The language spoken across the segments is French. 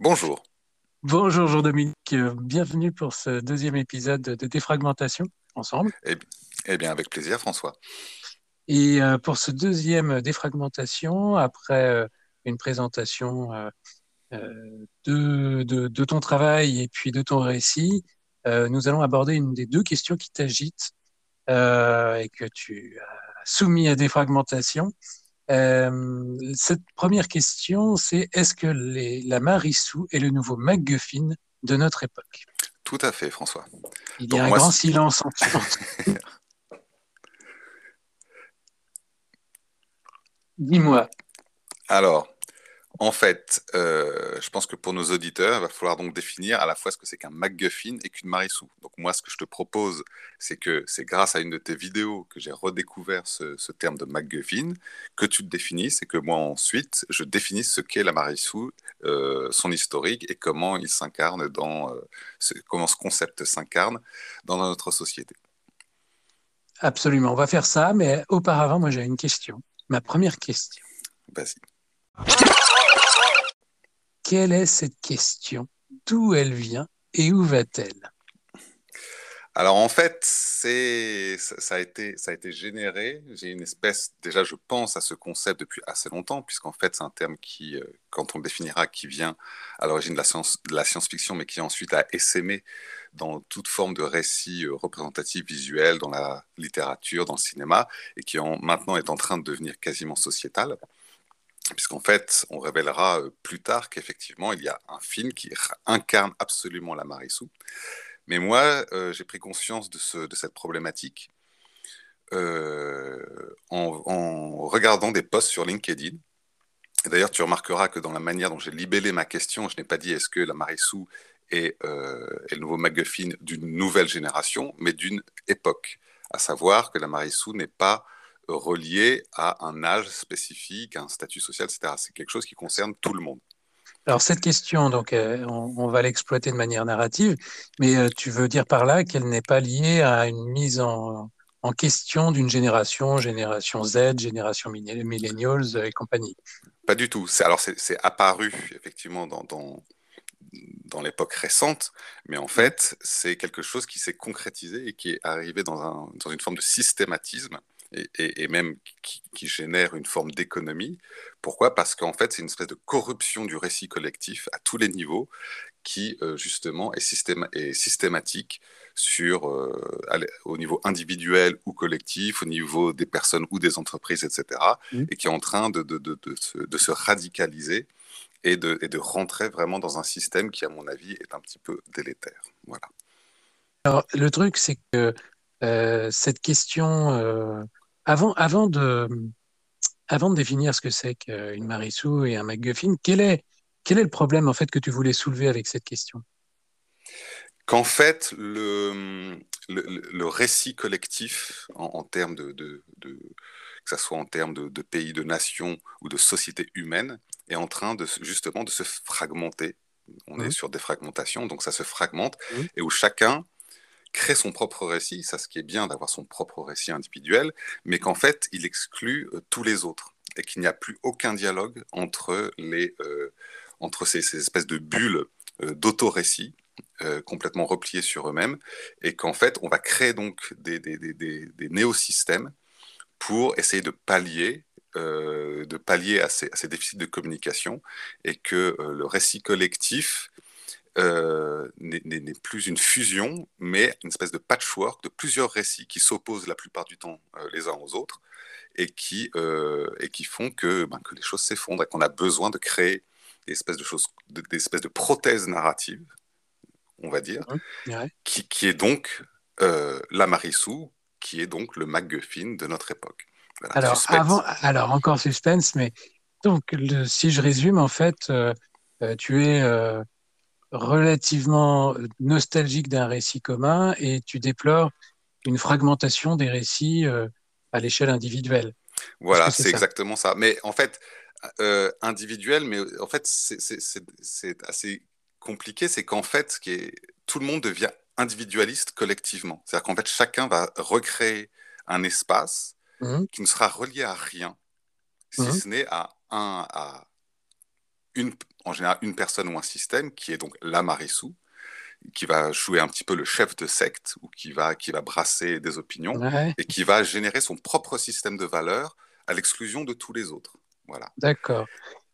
Bonjour. Bonjour Jean-Dominique, bienvenue pour ce deuxième épisode de défragmentation ensemble. Eh, eh bien, avec plaisir François. Et euh, pour ce deuxième défragmentation, après euh, une présentation euh, de, de, ton travail et puis de ton récit, nous allons aborder une des deux questions qui t'agitent et que tu as soumis à défragmentation. Euh, cette première question, c'est est-ce que les, la Marissou est le nouveau MacGuffin de notre époque? Tout à fait, François. Il y a un grand silence en Dis-moi. Alors, en fait, euh, je pense que pour nos auditeurs, il va falloir donc définir à la fois ce que c'est qu'un MacGuffin et qu'une Marissou. Donc moi, ce que je te propose, c'est que c'est grâce à une de tes vidéos que j'ai redécouvert ce, terme de MacGuffin, que tu te définisses et que moi ensuite, je définisse ce qu'est la Marissou, euh, son historique et comment il s'incarne dans, euh, ce, comment ce concept s'incarne dans notre société. Absolument, on va faire ça, mais auparavant, moi j'ai une question. Ma première question. Vas-y. Quelle est cette question? D'où elle vient et où va-t-elle? Alors en fait, ça a été généré. J'ai une espèce déjà je pense à ce concept depuis assez longtemps puisqu'en fait c'est un terme qui euh, quand on le définira qui vient à l'origine de la science de la science-fiction mais qui ensuite a essaimé dans toute forme de récit euh, représentatif visuel dans la littérature, dans le cinéma et qui en, maintenant est en train de devenir quasiment sociétal puisqu'en fait, on révélera euh, plus tard qu'effectivement, il y a un film qui incarne absolument la Marissou. Mais moi, euh, j'ai pris conscience de, ce, de, cette problématique euh, en, regardant des posts sur LinkedIn. D'ailleurs, tu remarqueras que dans la manière dont j'ai libellé ma question, je n'ai pas dit est-ce que la Marissou est, est le nouveau MacGuffin d'une nouvelle génération, mais d'une époque. À savoir que la Marissou n'est pas relié à un âge spécifique, à un statut social, etc. C'est quelque chose qui concerne tout le monde. Alors cette question, donc, euh, on, va l'exploiter de manière narrative, mais euh, tu veux dire par là qu'elle n'est pas liée à une mise en, question d'une génération, génération Z, génération millennials et compagnie? Pas du tout. Alors c'est apparu effectivement dans, dans, dans l'époque récente, mais en fait c'est quelque chose qui s'est concrétisé et qui est arrivé dans, un, dans une forme de systématisme et, même qui, génère une forme d'économie. Pourquoi? Parce qu'en fait, c'est une espèce de corruption du récit collectif à tous les niveaux qui, euh, justement, est, systématique sur, euh, au niveau individuel ou collectif, au niveau des personnes ou des entreprises, etc., mmh. et qui est en train de, de, de, de se, radicaliser et de, et de rentrer vraiment dans un système qui, à mon avis, est un petit peu délétère. Voilà. Alors, le truc, c'est que euh, cette question avant, avant, de, avant de définir ce que c'est qu'une Marissou et un MacGuffin, quel est, quel est le problème en fait que tu voulais soulever avec cette question? Qu'en fait, le, le, récit collectif, en, termes de, de, que ce soit en termes de, pays, de nations ou de sociétés humaines, est en train de justement de se fragmenter. On est mmh. sur des fragmentations, donc ça se fragmente, mmh. et où chacun crée son propre récit, ça ce qui est bien d'avoir son propre récit individuel, mais qu'en fait il exclut euh, tous les autres et qu'il n'y a plus aucun dialogue entre, les, euh, entre ces, espèces de bulles euh, d'auto-récit complètement repliés sur eux-mêmes et qu'en fait on va créer donc des, des, des, des néosystèmes pour essayer de pallier de pallier à ces, déficits de communication et que le récit collectif euh, n'est plus une fusion, mais une espèce de patchwork de plusieurs récits qui s'opposent la plupart du temps euh, les uns aux autres et qui, euh, et qui font que, ben, que les choses s'effondrent et qu'on a besoin de créer des espèces de choses, des espèces de prothèses narratives, on va dire, mmh, qui, qui, est donc la Marissou, qui est donc le MacGuffin de notre époque. alors, avant, alors, encore suspense, mais donc, le, si je résume, en fait, tu es relativement nostalgique d'un récit commun et tu déplores une fragmentation des récits euh, à l'échelle individuelle. Voilà, c'est exactement ça. Mais en fait, euh, individuel, mais en fait, c'est assez compliqué, c'est qu'en fait, qui est, tout le monde devient individualiste collectivement. C'est-à-dire qu'en fait, chacun va recréer un espace mmh. qui ne sera relié à rien, si mmh. ce n'est à un, à une, en général une personne ou un système qui est donc la Marissou, qui va jouer un petit peu le chef de secte ou qui va, qui va brasser des opinions et qui va générer son propre système de valeurs à l'exclusion de tous les autres. Voilà. D'accord.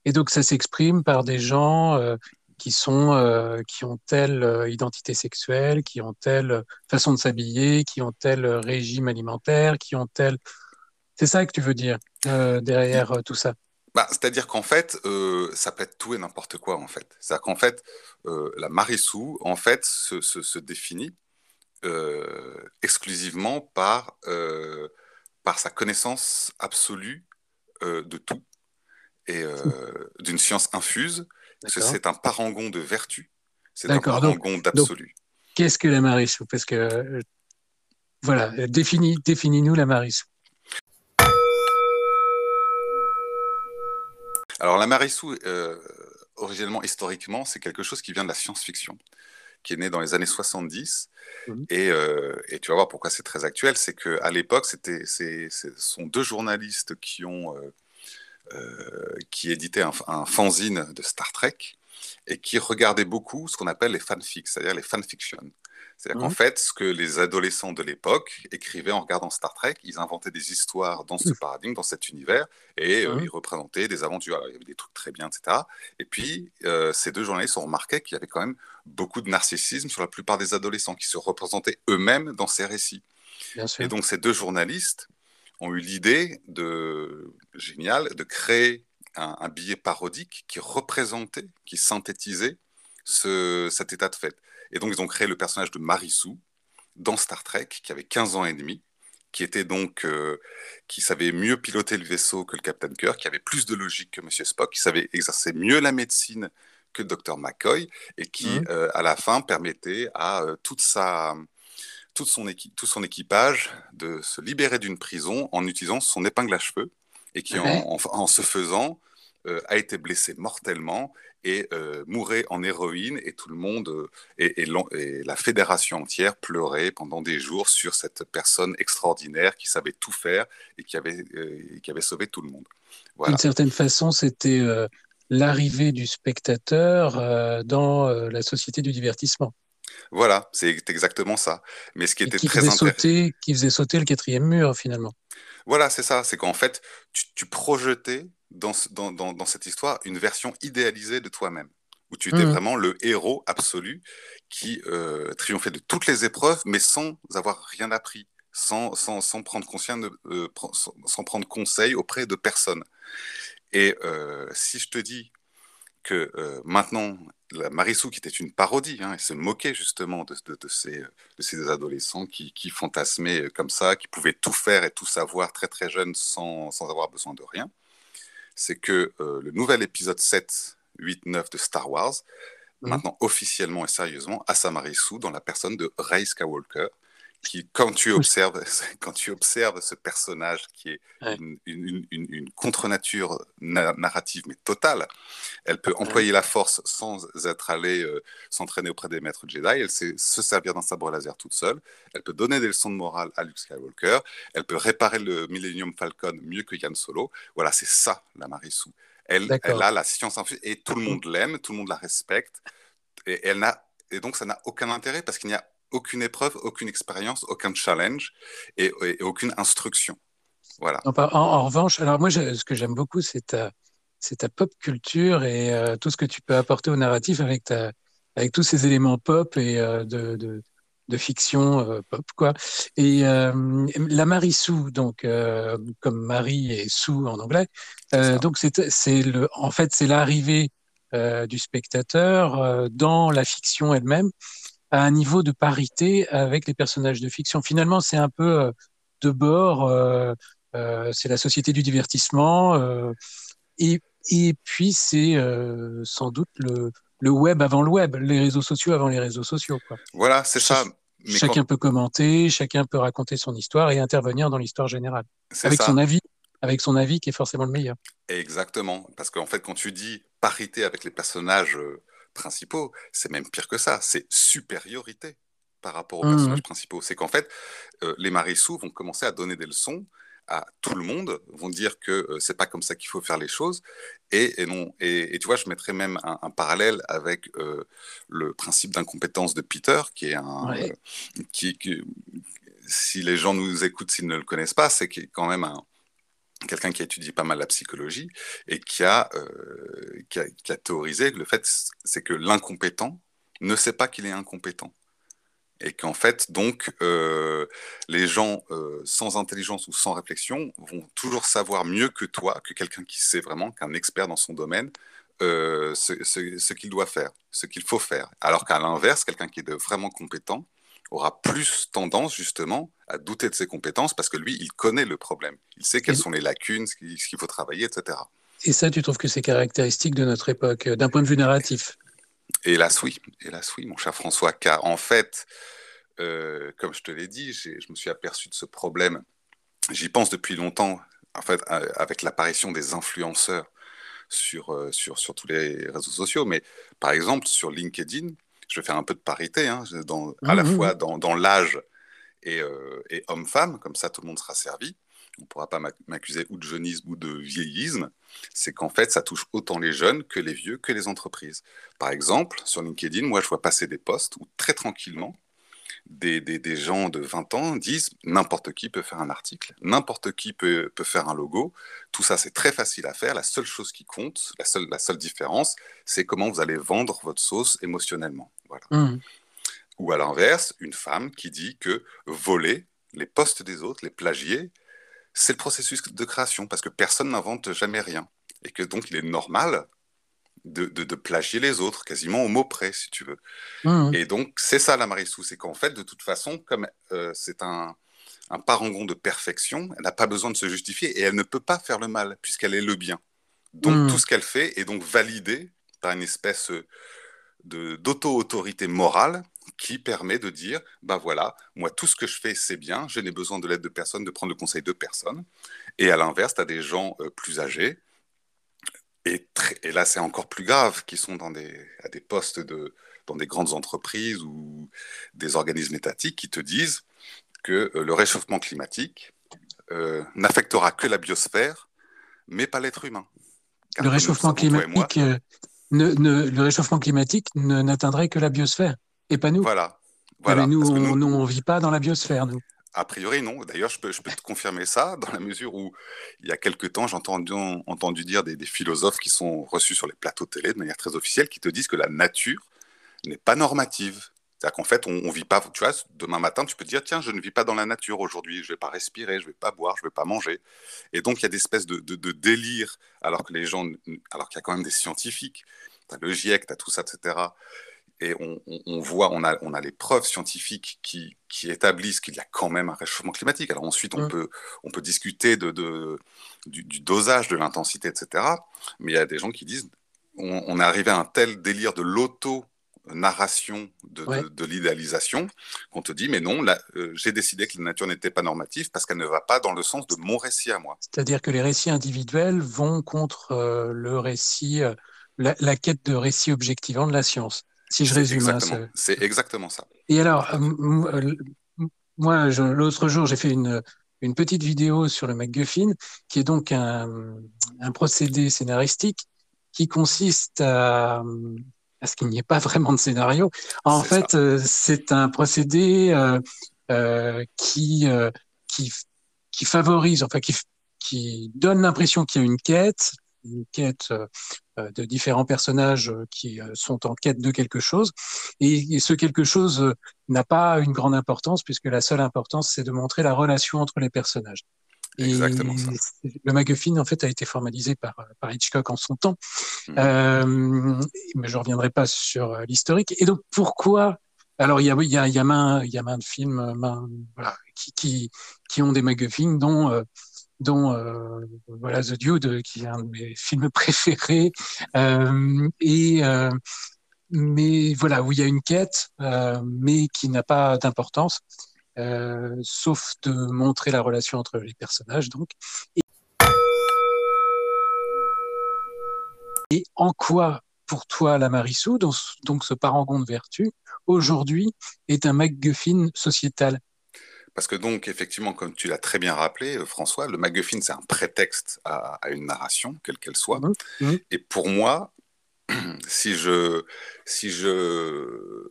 Et donc ça s'exprime par des gens euh, qui sont euh, qui ont telle euh, identité sexuelle, qui ont telle façon de s'habiller, qui ont tel régime alimentaire, qui ont tel. C'est ça que tu veux dire derrière tout ça? Bah, C'est-à-dire qu'en fait, euh, ça peut être tout et n'importe quoi, en fait. C'est-à-dire qu'en fait, euh, la Marissou, en fait, se, se, définit euh, exclusivement par, par sa connaissance absolue de tout et d'une science infuse. C'est un parangon de vertu, c'est un parangon d'absolu. Qu'est-ce que la Marissou? Parce que, voilà, définis-nous définis la Marissou. Alors la Marissou, euh, originellement, historiquement, c'est quelque chose qui vient de la science-fiction, qui est né dans les années 70. Mhm. Euh, et, tu vas voir pourquoi c'est très actuel, c'est qu'à l'époque, ce sont deux journalistes qui ont... Euh, qui éditaient un, un, fanzine de Star Trek et qui regardaient beaucoup ce qu'on appelle les fanfics, c'est-à-dire les fanfictions. C'est-à-dire qu'en fait, ce que les adolescents de l'époque écrivaient en regardant Star Trek, ils inventaient des histoires dans ce paradigme, dans cet univers, et euh, mmh. ils représentaient des aventures. Alors, il y avait des trucs très bien, etc. Et puis, euh, ces deux journalistes ont remarqué qu'il y avait quand même beaucoup de narcissisme sur la plupart des adolescents qui se représentaient eux-mêmes dans ces récits. Et donc, ces deux journalistes ont eu l'idée de génial de créer un, billet parodique qui représentait, qui synthétisait ce, cet état de fait. Et donc, ils ont créé le personnage de Marissou dans Star Trek, qui avait 15 ans et demi, qui était donc, euh, qui savait mieux piloter le vaisseau que le Captain Kirk, qui avait plus de logique que Monsieur Spock, qui savait exercer mieux la médecine que Dr McCoy, et qui, mmh. euh, à la fin, permettait à euh, toute sa, toute son tout son équipage de se libérer d'une prison en utilisant son épingle à cheveux, et qui, en, en, se faisant, a été blessé mortellement et euh, mourait en héroïne et tout le monde euh, et, la fédération entière pleurait pendant des jours sur cette personne extraordinaire qui savait tout faire et qui avait, euh, qui avait sauvé tout le monde. D'une certaine façon, c'était l'arrivée du spectateur dans la société du divertissement. Voilà, c'est exactement ça. Mais ce qui était très intéressant. Qui faisait sauter le quatrième mur, finalement. Voilà, c'est ça. C'est qu'en fait, tu, tu projetais dans, dans, cette histoire une version idéalisée de toi-même, où tu étais mmh. vraiment le héros absolu qui euh, triomphait de toutes les épreuves, mais sans avoir rien appris, sans, sans, sans prendre, conscience euh, sans, prendre conseil auprès de personne. Et euh, si je te dis que maintenant, la Marissou, qui était une parodie, hein, elle se moquait justement de, de, ces, de ces, adolescents qui, qui, fantasmaient comme ça, qui pouvaient tout faire et tout savoir très très jeunes sans, sans avoir besoin de rien c'est que euh, le nouvel épisode 7, 8, 9 de Star Wars, mhm. maintenant officiellement et sérieusement, a Samarisou dans la personne de Rey Skywalker, qui, quand tu observes, quand tu observes ce personnage qui est une, une, une, contre-nature narrative mais totale, elle peut employer la force sans être allée euh, s'entraîner auprès des maîtres Jedi. Elle sait se servir d'un sabre laser toute seule. Elle peut donner des leçons de morale à Luke Skywalker. Elle peut réparer le Millennium Falcon mieux que Yann Solo. Voilà, c'est ça la Marissou. Elle, elle a la science infuse et tout le monde l'aime, tout le monde la respecte. Et, elle n'a, et donc ça n'a aucun intérêt parce qu'il n'y a aucune épreuve, aucune expérience, aucun challenge et, aucune instruction. Voilà. En, revanche, alors moi, ce que j'aime beaucoup, c'est ta, ta, pop culture et euh, tout ce que tu peux apporter au narratif avec ta, avec tous ces éléments pop et de, de, de, fiction pop, quoi. Et la Marie Sue, donc comme Marie et Sue en anglais, donc c'est le, en fait c'est l'arrivée du spectateur dans la fiction elle-même à un niveau de parité avec les personnages de fiction. Finalement, c'est un peu de bord. Euh, c'est la société du divertissement. Euh, et, et puis, c'est euh, sans doute le, le web avant le web, les réseaux sociaux avant les réseaux sociaux. Quoi. Voilà, c'est ça. Mais chacun peut commenter, chacun peut raconter son histoire et intervenir dans l'histoire générale. Avec son avis, avec son avis qui est forcément le meilleur. Exactement. Parce qu'en fait, quand tu dis parité avec les personnages principaux, c'est même pire que ça. C'est supériorité par rapport aux mmh. personnages principaux. C'est qu'en fait, les Marissous vont commencer à donner des leçons à tout le monde vont dire que euh, c'est pas comme ça qu'il faut faire les choses et, et non et, tu vois je mettrais même un, parallèle avec euh, le principe d'incompétence de Peter qui est un euh, qui, si les gens nous écoutent s'ils ne le connaissent pas c'est quand même un quelqu'un qui a étudié pas mal la psychologie et qui a, a, qui a théorisé le fait c'est que l'incompétent ne sait pas qu'il est incompétent et qu'en fait, donc, euh, les gens euh, sans intelligence ou sans réflexion vont toujours savoir mieux que toi, que quelqu'un qui sait vraiment, qu'un expert dans son domaine, euh, ce, ce, qu'il doit faire, ce qu'il faut faire. Alors qu'à l'inverse, quelqu'un qui est vraiment compétent aura plus tendance justement à douter de ses compétences parce que lui, il connaît le problème. Il sait quelles sont les lacunes, ce qu'il faut travailler, etc. Et ça, tu trouves que c'est caractéristique de notre époque, d'un point de vue narratif? Hélas, oui. Hélas, oui, mon cher François, car en fait, euh, comme je te l'ai dit, je me suis aperçu de ce problème. J'y pense depuis longtemps, en fait, avec l'apparition des influenceurs sur, euh, sur, sur tous les réseaux sociaux. Mais par exemple, sur LinkedIn, je vais faire un peu de parité, hein, dans, à la mmh, mmh, fois mmh. dans, dans l'âge et, euh, et homme-femme, comme ça tout le monde sera servi on ne pourra pas m'accuser ou de jeunisme ou de vieillisme, c'est qu'en fait, ça touche autant les jeunes que les vieux, que les entreprises. Par exemple, sur LinkedIn, moi, je vois passer des posts où très tranquillement, des, gens de 20 ans disent n'importe qui peut faire un article, n'importe qui peut, faire un logo. Tout ça, c'est très facile à faire. La seule chose qui compte, la seule, la seule différence, c'est comment vous allez vendre votre sauce émotionnellement. Voilà. Mmh. Ou à l'inverse, une femme qui dit que voler les postes des autres, les plagier, c'est le processus de création, parce que personne n'invente jamais rien. Et que donc il est normal de, de, plagier les autres, quasiment au mot près, si tu veux. Mmh. Et donc c'est ça la Marissou, c'est qu'en fait, de toute façon, comme euh, c'est un, un parangon de perfection, elle n'a pas besoin de se justifier et elle ne peut pas faire le mal, puisqu'elle est le bien. Donc mmh. tout ce qu'elle fait est donc validé par une espèce d'auto-autorité morale qui permet de dire, ben voilà, moi tout ce que je fais c'est bien, je n'ai besoin de l'aide de personne, de prendre le conseil de personne. Et à l'inverse, tu as des gens euh, plus âgés, et, et là c'est encore plus grave, qui sont dans des, à des postes de, dans des grandes entreprises ou des organismes étatiques qui te disent que euh, le réchauffement climatique euh, n'affectera que la biosphère, mais pas l'être humain. le réchauffement climatique, ne, le réchauffement climatique n'atteindrait que la biosphère et pas nous. Voilà. voilà. nous, on ne vit pas dans la biosphère, nous. A priori, non. D'ailleurs, je peux, je peux te confirmer ça, dans la mesure où, il y a quelques temps, j'ai entendu, entendu dire des, philosophes qui sont reçus sur les plateaux télé de manière très officielle, qui te disent que la nature n'est pas normative. C'est-à-dire qu'en fait, on, ne vit pas. Tu vois, demain matin, tu peux te dire tiens, je ne vis pas dans la nature aujourd'hui, je vais pas respirer, je vais pas boire, je vais pas manger. Et donc, il y a des espèces de, de, de délire, alors que les gens, alors qu'il y a quand même des scientifiques, tu as le GIEC, tu as tout ça, etc et on, voit, on a, on a les preuves scientifiques qui, qui établissent qu'il y a quand même un réchauffement climatique. Alors ensuite, on, mmh. peut, on peut discuter de, de du, dosage, de l'intensité, etc. Mais il y a des gens qui disent, on, est arrivé à un tel délire de l'auto narration de, de, l'idéalisation qu'on te dit mais non euh, j'ai décidé que la nature n'était pas normative parce qu'elle ne va pas dans le sens de mon récit à moi c'est-à-dire que les récits individuels vont contre euh, le récit euh, la, la, quête de récit objectivant de la science si je résume. Hein, c'est exactement ça. Et alors, euh, euh, moi, l'autre jour, j'ai fait une, une petite vidéo sur le MacGuffin, qui est donc un, un procédé scénaristique qui consiste à, à ce qu'il n'y ait pas vraiment de scénario. En fait, euh, c'est un procédé euh, qui, qui, qui favorise, enfin, qui, qui donne l'impression qu'il y a une quête, une quête de différents personnages qui sont en quête de quelque chose. Et, ce quelque chose n'a pas une grande importance puisque la seule importance, c'est de montrer la relation entre les personnages. Exactement ça. Le MacGuffin, en fait, a été formalisé par, par Hitchcock en son temps. Mmh. Euh, mais je reviendrai pas sur l'historique. Et donc, pourquoi alors, il y a, il y a, il y a, main, il y a main de films main, voilà, qui, qui, qui ont des MacGuffin, dont, euh, dont euh, voilà, The Dude, qui est un de mes films préférés. Euh, et, euh, mais voilà, où il y a une quête, euh, mais qui n'a pas d'importance. Euh, sauf de montrer la relation entre les personnages. Donc. Et, en quoi, pour toi, la Marissou, donc ce parangon de vertu, aujourd'hui est un MacGuffin sociétal? Parce que donc, effectivement, comme tu l'as très bien rappelé, euh, François, le MacGuffin, c'est un prétexte à, à, une narration, quelle qu'elle soit. Mmh, mmh. Et pour moi, si je, si je,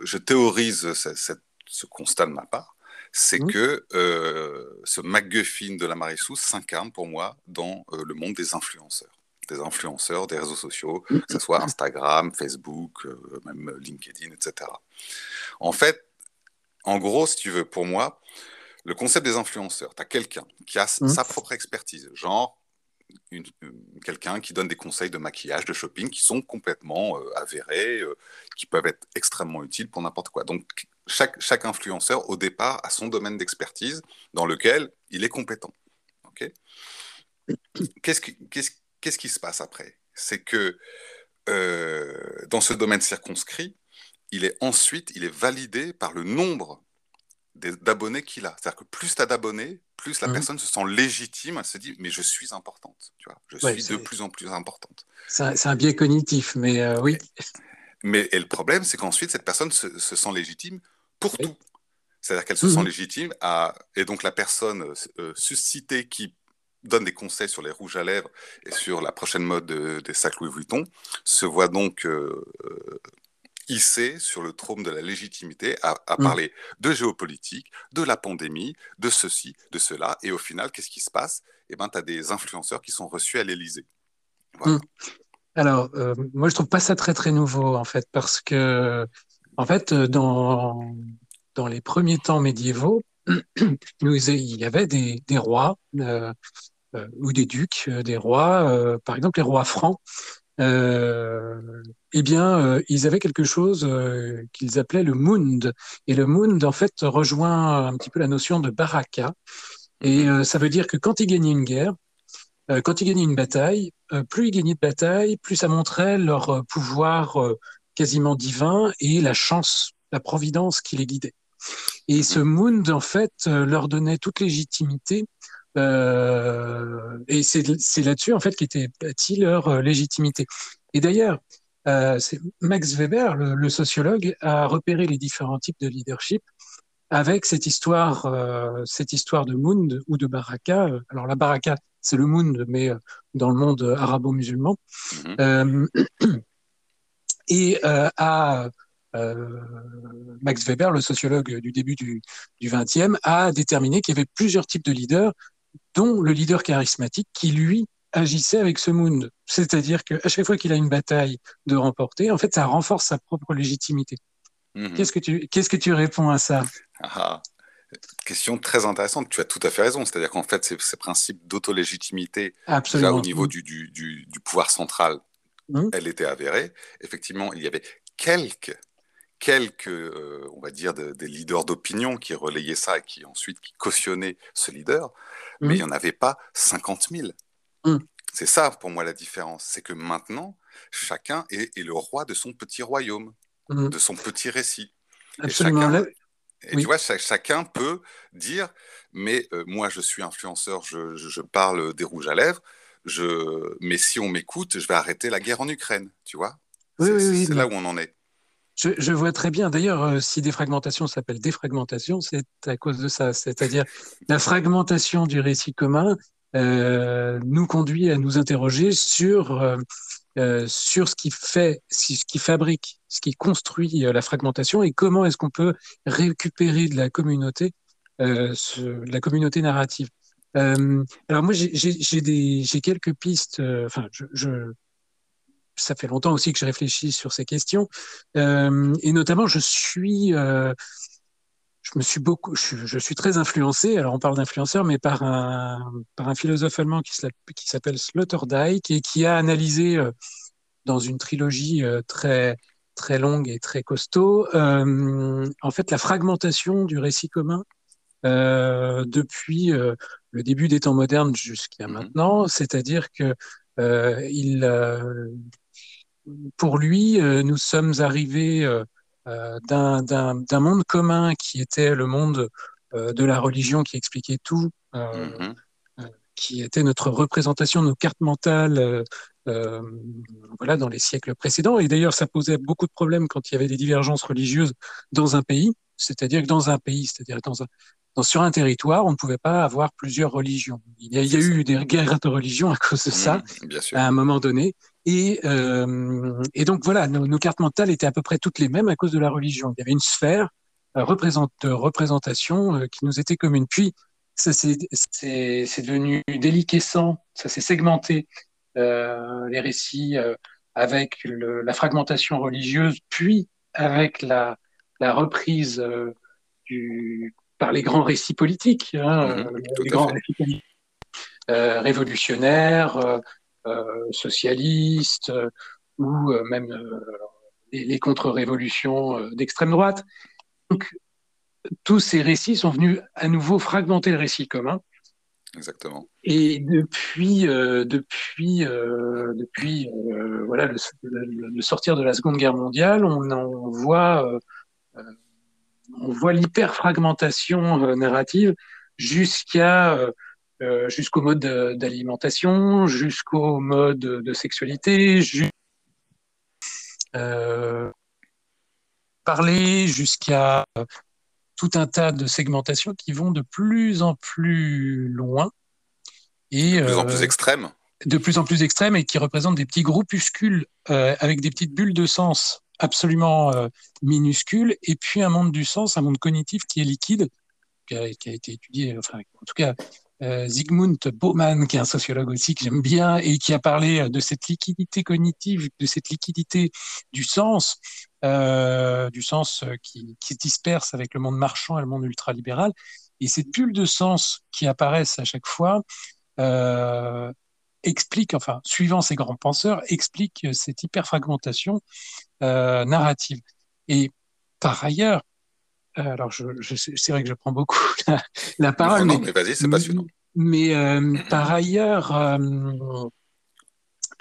je théorise ce constat de ma part, c'est mmh. que euh, ce MacGuffin de la Marissou s'incarne pour moi dans euh, le monde des influenceurs. Des influenceurs, des réseaux sociaux, que ce soit Instagram, Facebook, euh, même LinkedIn, etc. En fait, en gros, si tu veux, pour moi, le concept des influenceurs, tu as quelqu'un qui a mmh. sa propre expertise, genre quelqu'un qui donne des conseils de maquillage, de shopping qui sont complètement euh, avérés, euh, qui peuvent être extrêmement utiles pour n'importe quoi. Donc, chaque, chaque influenceur, au départ, a son domaine d'expertise dans lequel il est compétent. Okay Qu'est-ce qui, qu'est-ce, qu'est-ce qui se passe après? C'est que euh, dans ce domaine circonscrit, il est ensuite il est validé par le nombre d'abonnés qu'il a. C'est-à-dire que plus tu as d'abonnés, plus la mmh. personne se sent légitime, elle se dit mais je suis importante, tu vois, je ouais, suis de plus en plus importante. C'est un, biais cognitif, mais euh, oui. Mais et le problème, c'est qu'ensuite cette personne se, se, sent légitime pour oui. tout. C'est-à-dire qu'elle se mmh. sent légitime à et donc la personne euh, suscitée qui donne des conseils sur les rouges à lèvres et sur la prochaine mode de, des sacs Louis Vuitton se voit donc euh, hissé sur le trône de la légitimité à, à mmh. parler de géopolitique, de la pandémie, de ceci, de cela. Et au final, qu'est-ce qui se passe? Eh ben, tu as des influenceurs qui sont reçus à l'Élysée. Voilà. Mmh. Alors, euh, moi, je trouve pas ça très, très nouveau, en fait, parce que, en fait, dans, dans les premiers temps médiévaux, nous, il y avait des, des rois euh, euh, ou des ducs, euh, des rois, euh, par exemple les rois francs, euh, eh bien, euh, ils avaient quelque chose euh, qu'ils appelaient le Mund. Et le Mund, en fait, rejoint un petit peu la notion de baraka. Et euh, ça veut dire que quand ils gagnaient une guerre, euh, quand ils gagnaient une bataille, plus ils gagnaient de bataille, plus ça montrait leur pouvoir quasiment divin et la chance, la providence qui les guidait. Et ce Mund, en fait, leur donnait toute légitimité euh, et c'est là-dessus en fait qu'était bâtie leur euh, légitimité. Et d'ailleurs, euh, Max Weber, le, le, sociologue, a repéré les différents types de leadership avec cette histoire, euh, cette histoire de Mound ou de Baraka. Alors la Baraka, c'est le Mound, mais dans le monde arabo-musulman. Mm -hmm. et à Max Weber, le sociologue du début du, 20e, a déterminé qu'il y avait plusieurs types de leaders dont le leader charismatique qui, lui, agissait avec ce Mound. C'est-à-dire qu'à chaque fois qu'il a une bataille de remporter, en fait, ça renforce sa propre légitimité. Mm -hmm. Qu'est-ce que tu qu'est-ce que tu réponds à ça? Ah, Question très intéressante. Tu as tout à fait raison. C'est-à-dire qu'en fait, ces, ces principes d'autolégitimité, déjà au niveau du, du, du, du pouvoir central, mmh. elle était avérée. Effectivement, il y avait quelques quelques, euh, on va dire, de, des leaders d'opinion qui relayaient ça et qui ensuite qui cautionnaient ce leader, mmh. mais il n'y en avait pas 50 000. Mmh. C'est ça pour moi la différence. C'est que maintenant, chacun est, est, le roi de son petit royaume, mmh. de son petit récit. Absolument. Et, chacun, et oui. tu vois, ch chacun peut dire, mais euh, moi je suis influenceur, je, je, je, parle des rouges à lèvres, je... mais si on m'écoute, je vais arrêter la guerre en Ukraine, tu vois? Oui, c'est oui, là où on en est. Je, je, vois très bien. D'ailleurs, euh, si défragmentation s'appelle défragmentation, c'est à cause de ça. C'est-à-dire la fragmentation du récit commun euh, nous conduit à nous interroger sur euh, euh sur ce qui fait, ce qui fabrique, ce qui construit euh, la fragmentation et comment est-ce qu'on peut récupérer de la communauté, euh, ce, la communauté narrative. alors moi, j'ai quelques pistes. Enfin, je, ça fait longtemps aussi que je réfléchis sur ces questions, et notamment, je suis je me suis beaucoup, je, suis très influencé. Alors on parle d'influenceur, mais par un par un philosophe allemand qui s'appelle Sloterdijk et qui a analysé euh, dans une trilogie euh, très très longue et très costaud, euh, en fait la fragmentation du récit commun euh, depuis euh, le début des temps modernes jusqu'à mmh maintenant. C'est-à-dire que il, pour lui, nous sommes arrivés euh, d'un monde commun qui était le monde euh, de la religion qui expliquait tout, euh, mm-hmm. qui était notre représentation, nos cartes mentales. Euh, voilà, dans les siècles précédents. Et d'ailleurs, ça posait beaucoup de problèmes quand il y avait des divergences religieuses dans un pays. C'est-à-dire que dans un pays, c'est-à-dire dans un, dans, sur un territoire, on ne pouvait pas avoir plusieurs religions. Il y a, il y a eu des guerres de religion à cause de ça, mmh, sûr. à un moment donné. Et, euh, et donc voilà, nos, nos, cartes mentales étaient à peu près toutes les mêmes à cause de la religion. Il y avait une sphère euh, de représentation euh, qui nous était commune. Puis ça c'est devenu déliquescent, ça s'est segmenté, euh, les récits euh, avec le, la fragmentation religieuse, puis avec la, la reprise euh, du, par les grands récits politiques, hein, mmh, les grands récits politiques révolutionnaires, euh, socialistes euh, ou euh, même les, les contre-révolutions d'extrême droite. Donc, tous ces récits sont venus à nouveau fragmenter le récit commun. Exactement. Et depuis, euh, depuis, euh, depuis euh, voilà, le, le, sortir de la Seconde Guerre mondiale, on, on voit, on voit l'hyperfragmentation narrative jusqu'à euh, jusqu'au mode d'alimentation, jusqu'au mode de sexualité, ju euh, parler jusqu'à tout un tas de segmentations qui vont de plus en plus loin. Et, de plus en plus euh, extrêmes. De plus en plus extrêmes et qui représentent des petits groupuscules avec des petites bulles de sens absolument euh, minuscules, et puis un monde du sens, un monde cognitif qui est liquide, qui a, qui a été étudié, enfin, en tout cas, euh, Zygmunt Bauman, qui est un sociologue aussi que j'aime bien et qui a parlé de cette liquidité cognitive, de cette liquidité du sens, euh, du sens qui, qui, se disperse avec le monde marchand et le monde ultralibéral. Et ces bulles de sens qui apparaissent à chaque fois euh, expliquent, enfin, suivant ces grands penseurs, expliquent cette hyperfragmentation euh, narrative. Et par ailleurs, euh, alors, je, je, c'est vrai que je prends beaucoup la, la parole. Non, non, mais, mais vas-y, c'est passionnant. Mais euh, par ailleurs, euh,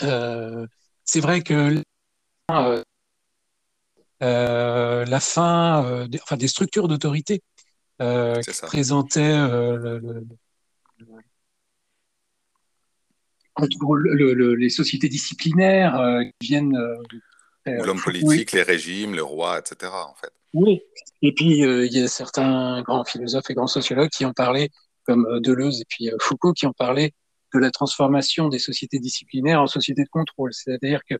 euh, c'est vrai que la fin, des, enfin des structures d'autorité présentaient le, le, le, les sociétés disciplinaires qui viennent. L'homme politique, les régimes, le roi, etc. En fait. Oui, et puis euh, il y a certains grands philosophes et grands sociologues qui ont parlé, comme euh, Deleuze et puis euh, Foucault, qui ont parlé de la transformation des sociétés disciplinaires en sociétés de contrôle. C'est-à-dire que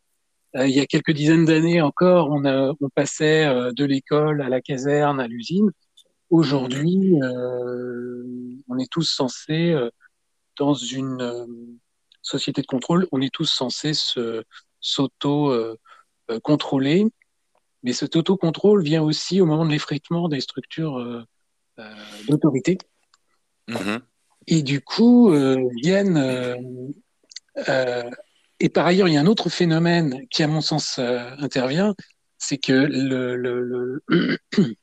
il y a quelques dizaines d'années encore, on, a, on passait de l'école à la caserne, à l'usine. Aujourd'hui, on est tous censés, dans une société de contrôle, on est tous censés se s'auto-contrôler mais cet autocontrôle vient aussi au moment de l'effritement des structures euh, euh, d'autorité. Mmh. Et du coup, euh, viennent. Euh, euh, et par ailleurs, il y a un autre phénomène qui, à mon sens, intervient, c'est que le, le, le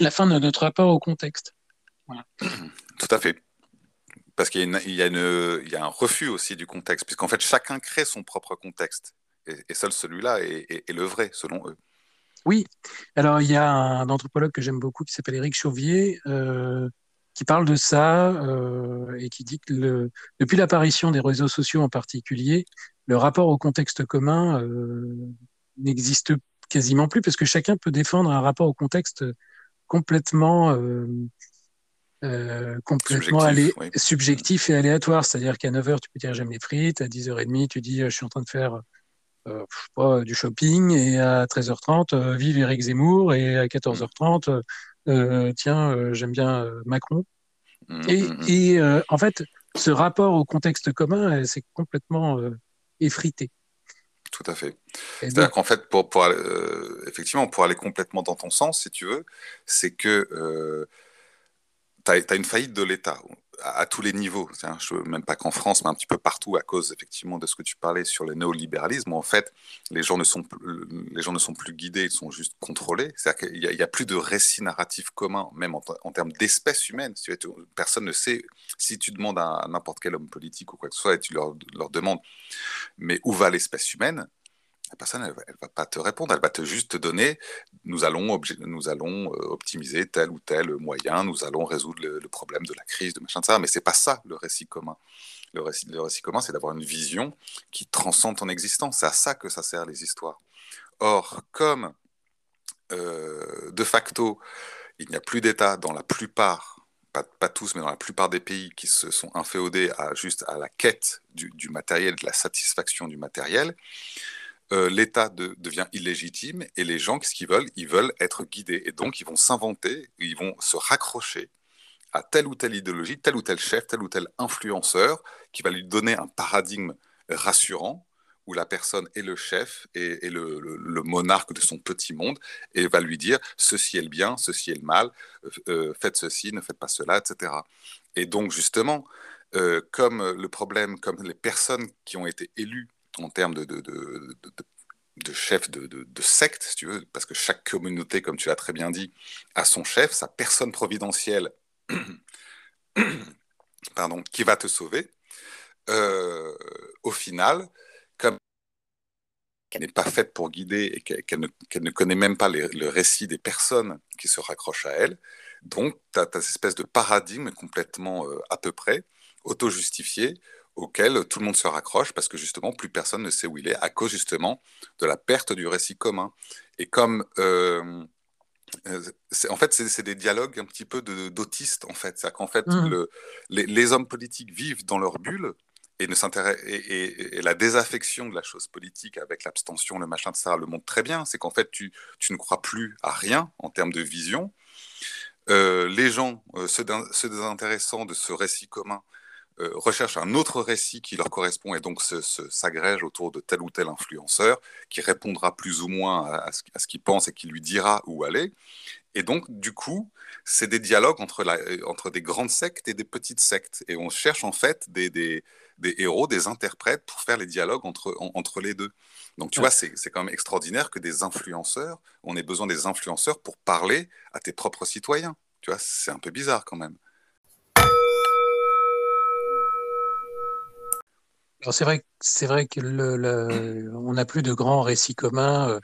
la fin de notre rapport au contexte. Voilà. Tout à fait. Parce qu'il y, y, y, a un refus aussi du contexte, puisqu'en fait, chacun crée son propre contexte. Et, et seul celui-là est, est, est, le vrai, selon eux. Oui, alors il y a un anthropologue que j'aime beaucoup qui s'appelle Éric Chauvier, euh, qui parle de ça euh, et qui dit que le, depuis l'apparition des réseaux sociaux en particulier, le rapport au contexte commun euh, n'existe quasiment plus parce que chacun peut défendre un rapport au contexte complètement euh, complètement subjectif, allé, oui. subjectif et aléatoire. C'est-à-dire qu'à 9h, tu peux dire j'aime les frites, à 10h30, tu dis je suis en train de faire euh, pas, du shopping et à 13h30 euh, vive Éric Zemmour et à 14h30 euh, tiens j'aime bien Macron mmh, et, et en fait, ce rapport au contexte commun, c'est complètement effrité. Tout à fait. C'est-à-dire qu'en fait, pour, pour effectivement, pour aller complètement dans ton sens, si tu veux, c'est que tu as, une faillite de l'État à, tous les niveaux. Je, même pas qu'en France, mais un petit peu partout, à cause effectivement de ce que tu parlais sur le néolibéralisme, où en fait, les gens ne sont, les gens ne sont plus guidés, ils sont juste contrôlés. C'est-à-dire qu'il n'y a, plus de récit narratif commun, même en, termes d'espèces humaines. Si personne ne sait, si tu demandes à, n'importe quel homme politique ou quoi que ce soit, et tu leur, leur demandes, mais où va l'espèce humaine personne, elle, ne va pas te répondre, elle va te juste te donner, nous allons, nous allons euh, optimiser tel ou tel moyen, nous allons résoudre le, problème de la crise, de machin de ça, mais c'est pas ça le récit commun. Le récit, le récit commun, c'est d'avoir une vision qui transcende ton existence. C'est à ça que ça sert les histoires. Or, comme euh, de facto, il n'y a plus d'État dans la plupart, pas, pas, tous, mais dans la plupart des pays qui se sont inféodés à juste à la quête du matériel, de la satisfaction du matériel, euh, l'État devient illégitime et les gens, qu'est-ce qu'ils veulent? Ils veulent être guidés. Et donc, ils vont s'inventer, ils vont se raccrocher à telle ou telle idéologie, tel ou tel chef, tel ou tel influenceur qui va lui donner un paradigme rassurant où la personne est le chef et, le, monarque de son petit monde et va lui dire ceci est le bien, ceci est le mal, euh, euh, faites ceci, ne faites pas cela, etc. Et donc justement, comme le problème, comme les personnes qui ont été élues en termes de, chef de, secte, si tu veux, parce que chaque communauté, comme tu l'as très bien dit, a son chef, sa personne providentielle, pardon, qui va te sauver. Euh, au final, comme qu'elle n'est pas faite pour guider et qu'elle ne, connaît même pas le récit des personnes qui se raccrochent à elle, donc tu as, cette espèce de paradigme complètement euh, à peu près auto-justifié auquel tout le monde se raccroche parce que justement plus personne ne sait où il est à cause justement de la perte du récit commun. Et comme euh, euh, en fait, c'est des dialogues un petit peu d'autistes, en fait. C'est-à-dire qu'en fait, mmh. le, les, hommes politiques vivent dans leur bulle et, ne et, et, la désaffection de la chose politique avec l'abstention, le machin, ça le montre très bien. C'est qu'en fait, tu, tu, ne crois plus à rien en termes de vision. Euh, les gens, se, se désintéressant de ce récit commun, euh, recherchent un autre récit qui leur correspond et donc s'agrègent autour de tel ou tel influenceur qui répondra plus ou moins à, ce, qu'il pense et qui lui dira où aller. Et donc, du coup, c'est des dialogues entre, la, entre des grandes sectes et des petites sectes. Et on cherche en fait des, des, des héros, des interprètes pour faire les dialogues entre, entre les deux. Donc, tu vois, c'est quand même extraordinaire que des influenceurs, on ait besoin des influenceurs pour parler à tes propres citoyens. Tu vois, c'est un peu bizarre quand même. C'est vrai, c'est vrai que le, on n'a plus de grands récits communs. Euh,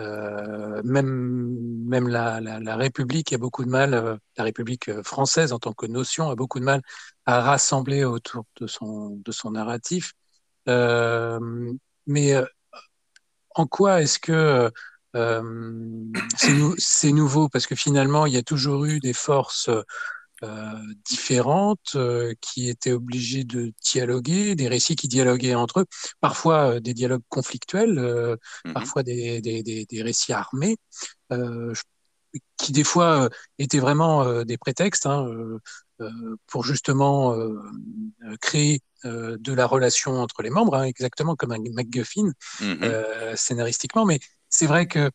euh, même même la, la, République a beaucoup de mal, euh, la République française en tant que notion a beaucoup de mal à rassembler autour de son de son narratif. mais en quoi est-ce que c'est nouveau? Parce que finalement, il y a toujours eu des forces euh, différentes euh, qui étaient obligées de dialoguer, des récits qui dialoguaient entre eux, parfois euh, des dialogues conflictuels, mm-hmm. parfois des, des, des, des, récits armés, qui des fois étaient vraiment des prétextes hein, pour justement créer de la relation entre les membres, hein, exactement comme un MacGuffin mm-hmm. scénaristiquement. Mais c'est vrai que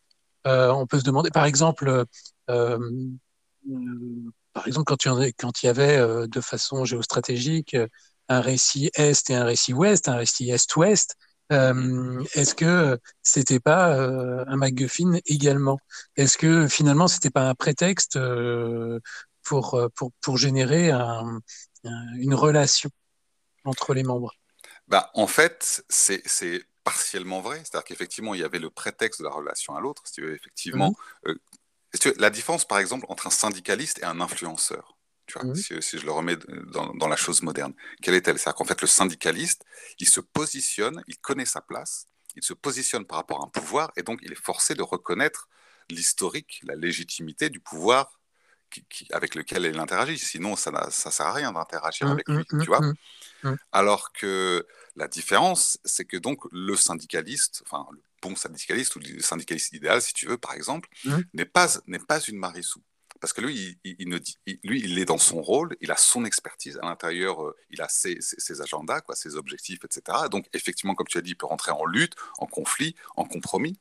on peut se demander, par exemple, par exemple, quand, quand il y avait euh, de façon géostratégique euh, un récit Est et un récit Ouest, un récit Est-Ouest, euh, est-ce que c'était pas un MacGuffin également? Est-ce que finalement c'était pas un prétexte pour, pour, pour générer un, une relation entre les membres? Bah, En fait, c'est partiellement vrai. C'est-à-dire qu'effectivement, il y avait le prétexte de la relation à l'autre. Si effectivement, mmh la différence, par exemple, entre un syndicaliste et un influenceur, tu vois, si, je le remets dans, la chose moderne, quelle est-elle? C'est-à-dire qu'en fait, le syndicaliste, il se positionne, il connaît sa place, il se positionne par rapport à un pouvoir, et donc il est forcé de reconnaître l'historique, la légitimité du pouvoir qui, avec lequel il interagit. Sinon, ça ne sert à rien d'interagir mmh, avec lui, mmh, tu vois. Alors que la différence, c'est que donc le syndicaliste, enfin bon syndicaliste ou le syndicaliste idéal, si tu veux, par exemple, mmh. n'est pas, n'est pas une Marissou. parce que lui, il, ne dit, lui, il est dans son rôle, il a son expertise à l'intérieur, euh, il a ses, ses, agendas, quoi, ses objectifs, etc. Donc, effectivement, comme tu as dit, il peut rentrer en lutte, en conflit, en compromis.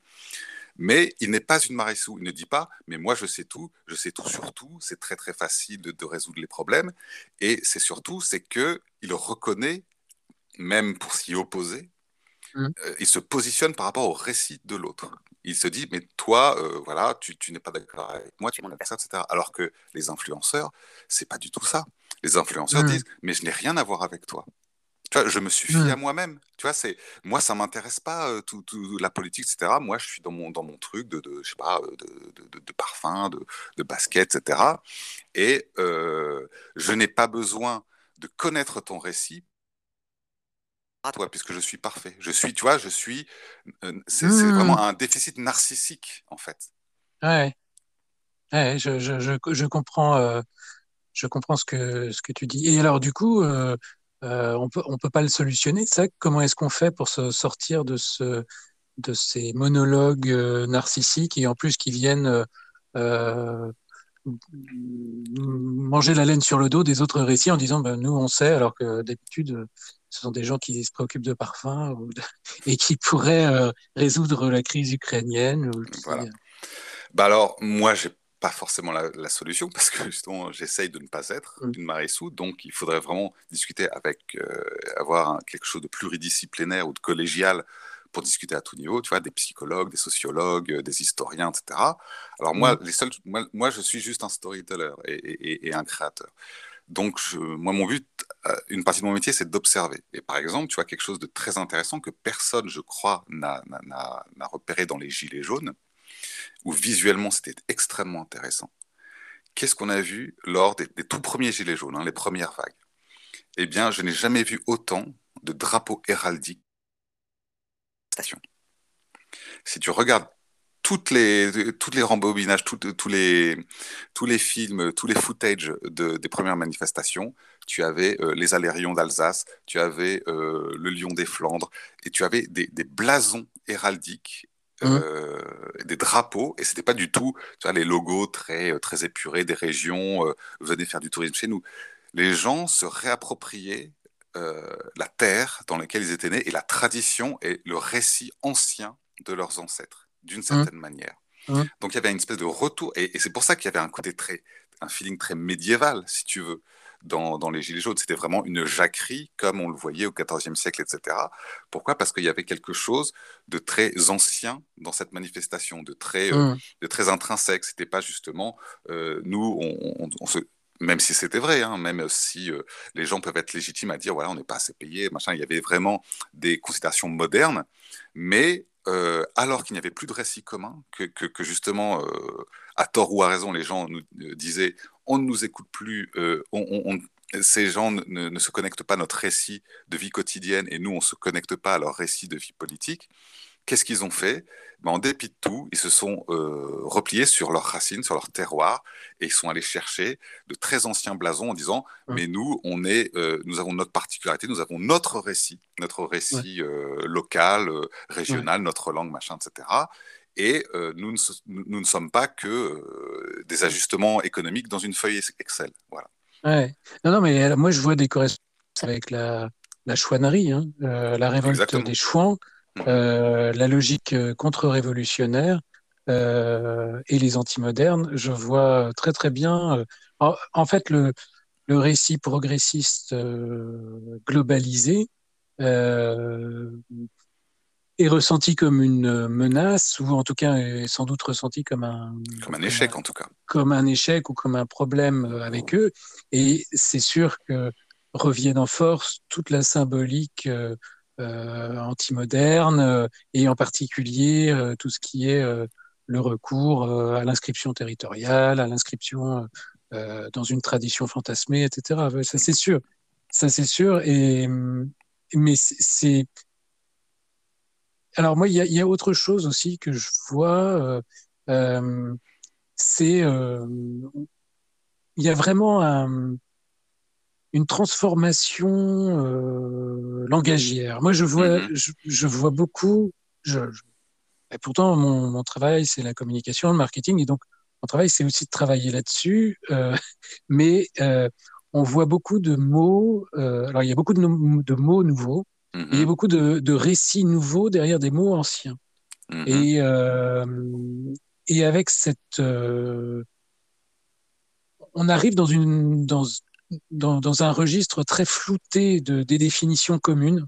Mais il n'est pas une Marissou. Il ne dit pas, mais moi je sais tout, je sais tout sur tout, c'est très très facile de, de, résoudre les problèmes. Et c'est surtout, c'est que il reconnaît, même pour s'y opposer, mmh. euh, il se positionne par rapport au récit de l'autre il se dit, mais toi, euh, voilà, tu, tu n'es pas d'accord avec moi, tu m'en ça, etc. Alors que les influenceurs, c'est pas du tout ça. Les influenceurs mmh. disent, mais je n'ai rien à voir avec toi. Tu vois, je me suffis mmh. à moi-même. Tu vois, c'est moi, ça m'intéresse pas euh, tout, tout, la politique, etc. Moi, je suis dans mon dans mon truc de, de je sais pas, euh, de, de, de parfum, de, de basket, etc. Et je n'ai pas besoin de connaître ton récit toi, puisque je suis parfait. Je suis, tu vois, je suis. Euh, c'est mmh. vraiment un déficit narcissique, en fait. Ouais. ouais je, je, je, je comprends, euh, je comprends ce que, ce que tu dis. Et alors, du coup, euh, on peut, on peut pas le solutionner, ça? Comment est-ce qu'on fait pour se sortir de, ce, de ces monologues narcissiques et en plus qui viennent manger la laine sur le dos des autres récits en disant ben, nous on sait alors que d'habitude ce sont des gens qui se préoccupent de parfums ou et qui pourraient euh, résoudre la crise ukrainienne. Ou voilà. Euh. Bah alors moi j'ai pas forcément la, solution parce que justement j'essaye de ne pas être mm. une Marissou donc il faudrait vraiment discuter avec euh, avoir quelque chose de pluridisciplinaire ou de collégial pour discuter à tout niveau, tu vois, des psychologues, des sociologues, des historiens, etc. Alors moi, mm. les seuls, moi, je suis juste un storyteller et, et un créateur. Donc, moi, mon but, euh, une partie de mon métier, c'est d'observer. Et par exemple, tu vois, quelque chose de très intéressant que personne, je crois, n'a repéré dans les Gilets jaunes, où visuellement, c'était extrêmement intéressant. Qu'est-ce qu'on a vu lors des, tout premiers Gilets jaunes, hein, les premières vagues? Eh bien, je n'ai jamais vu autant de drapeaux héraldiques si tu regardes toutes les, toutes les rembobinages, tous les, tous les films, tous les footages de, des premières manifestations, tu avais euh, les Alérions d'Alsace, tu avais euh, le Lion des Flandres, et tu avais des, des blasons héraldiques, mmh. euh, des drapeaux, et c'était pas du tout tu vois, les logos très, très épurés des régions, venez faire du tourisme chez nous. Les gens se réappropriaient la terre dans laquelle ils étaient nés et la tradition et le récit ancien de leurs ancêtres d'une mmh. certaine manière. Mmh. Donc il y avait une espèce de retour, et, c'est pour ça qu'il y avait un côté très, un feeling très médiéval, si tu veux, dans, dans les Gilets jaunes. C'était vraiment une jacquerie, comme on le voyait au XIVe siècle, etc. Pourquoi? Parce qu'il y avait quelque chose de très ancien dans cette manifestation, de très, euh, mmh. de très intrinsèque. C'était pas justement, euh, nous, on, on, se, même si c'était vrai, hein, même si euh, les gens peuvent être légitimes à dire voilà on n'est pas assez payé, machin, il y avait vraiment des considérations modernes, mais euh, alors qu'il n'y avait plus de récit commun, que, justement, euh, à tort ou à raison, les gens nous euh, disaient on ne nous écoute plus, ces gens ne, se connectent pas à notre récit de vie quotidienne et nous, on ne se connecte pas à leur récit de vie politique. Qu'est-ce qu'ils ont fait? Ben, En dépit de tout, ils se sont euh, repliés sur leurs racines, sur leur terroir, et ils sont allés chercher de très anciens blasons en disant mmh. Mais nous, on est, euh, nous avons notre particularité, nous avons notre récit, notre récit euh, local, régional, notre langue, machin, etc. Et nous ne, nous, ne, sommes pas que des ajustements économiques dans une feuille Excel. Voilà. Ouais. Non, non, mais moi, je vois des correspondances avec la, la chouannerie, hein, la révolte des chouans. Euh, la logique euh, contre-révolutionnaire euh, et les antimodernes, je vois très très bien. En, fait, le, le, récit progressiste globalisé est ressenti comme une menace, ou en tout cas est sans doute ressenti comme un, comme un échec en tout cas. Comme un échec ou comme un problème avec eux. Et c'est sûr que reviennent en force toute la symbolique euh, anti-moderne euh, et en particulier euh, tout ce qui est le recours à l'inscription territoriale, à l'inscription dans une tradition fantasmée, etc. Ça c'est sûr, ça c'est sûr. Et mais c'est alors moi il y y a, autre chose aussi que je vois, euh, c'est euh, il y a vraiment un, une transformation euh, langagière. Moi, je vois, mm-hmm. je, vois beaucoup. Je, et pourtant, mon, mon travail, c'est la communication, le marketing, et donc mon travail, c'est aussi de travailler là-dessus, euh, mais euh, on voit beaucoup de mots. Euh, alors, il y a beaucoup de, de mots nouveaux, et il y a Mhm, beaucoup de, de récits nouveaux derrière des mots anciens. mhm. Et, et avec cette, on arrive dans une dans dans, dans un registre très flouté de, des définitions communes.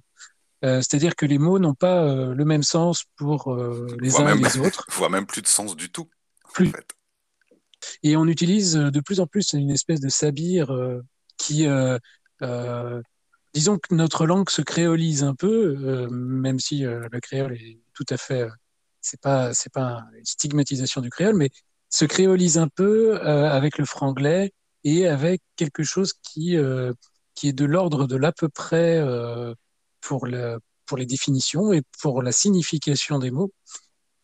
Euh, c'est-à-dire que les mots n'ont pas euh, le même sens pour euh, les Voire uns et même, les autres. voire même plus de sens du tout, en Plus fait. Et on utilise de plus en plus une espèce de sabir qui, disons que notre langue se créolise un peu, même si le créole est tout à fait, c'est pas, c'est pas une stigmatisation du créole, mais se créolise un peu avec le franglais et avec quelque chose qui, euh, qui est de l'ordre de l'à peu près euh, pour, le, pour les définitions et pour la signification des mots.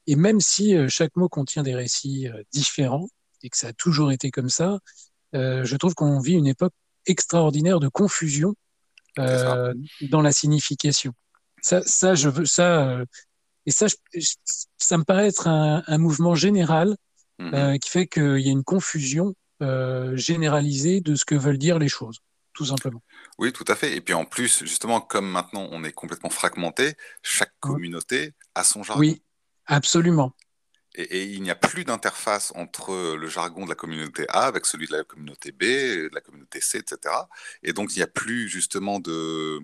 Et même si euh, chaque mot contient des récits différents, et que ça a toujours été comme ça, euh, je trouve qu'on vit une époque extraordinaire de confusion euh, dans la signification. Ça, ça, je veux ça, euh, et ça, je- ça me paraît être un, un mouvement général Mhm. euh, qui fait qu'il y a une confusion euh, généralisée de ce que veulent dire les choses, tout simplement. Oui, tout à fait. Et puis en plus, justement, comme maintenant on est complètement fragmenté, chaque communauté a son jargon. Oui, absolument. Et, et il n'y a plus d'interface entre le jargon de la communauté A avec celui de la communauté B, de la communauté C, etc. Et donc il n'y a plus justement de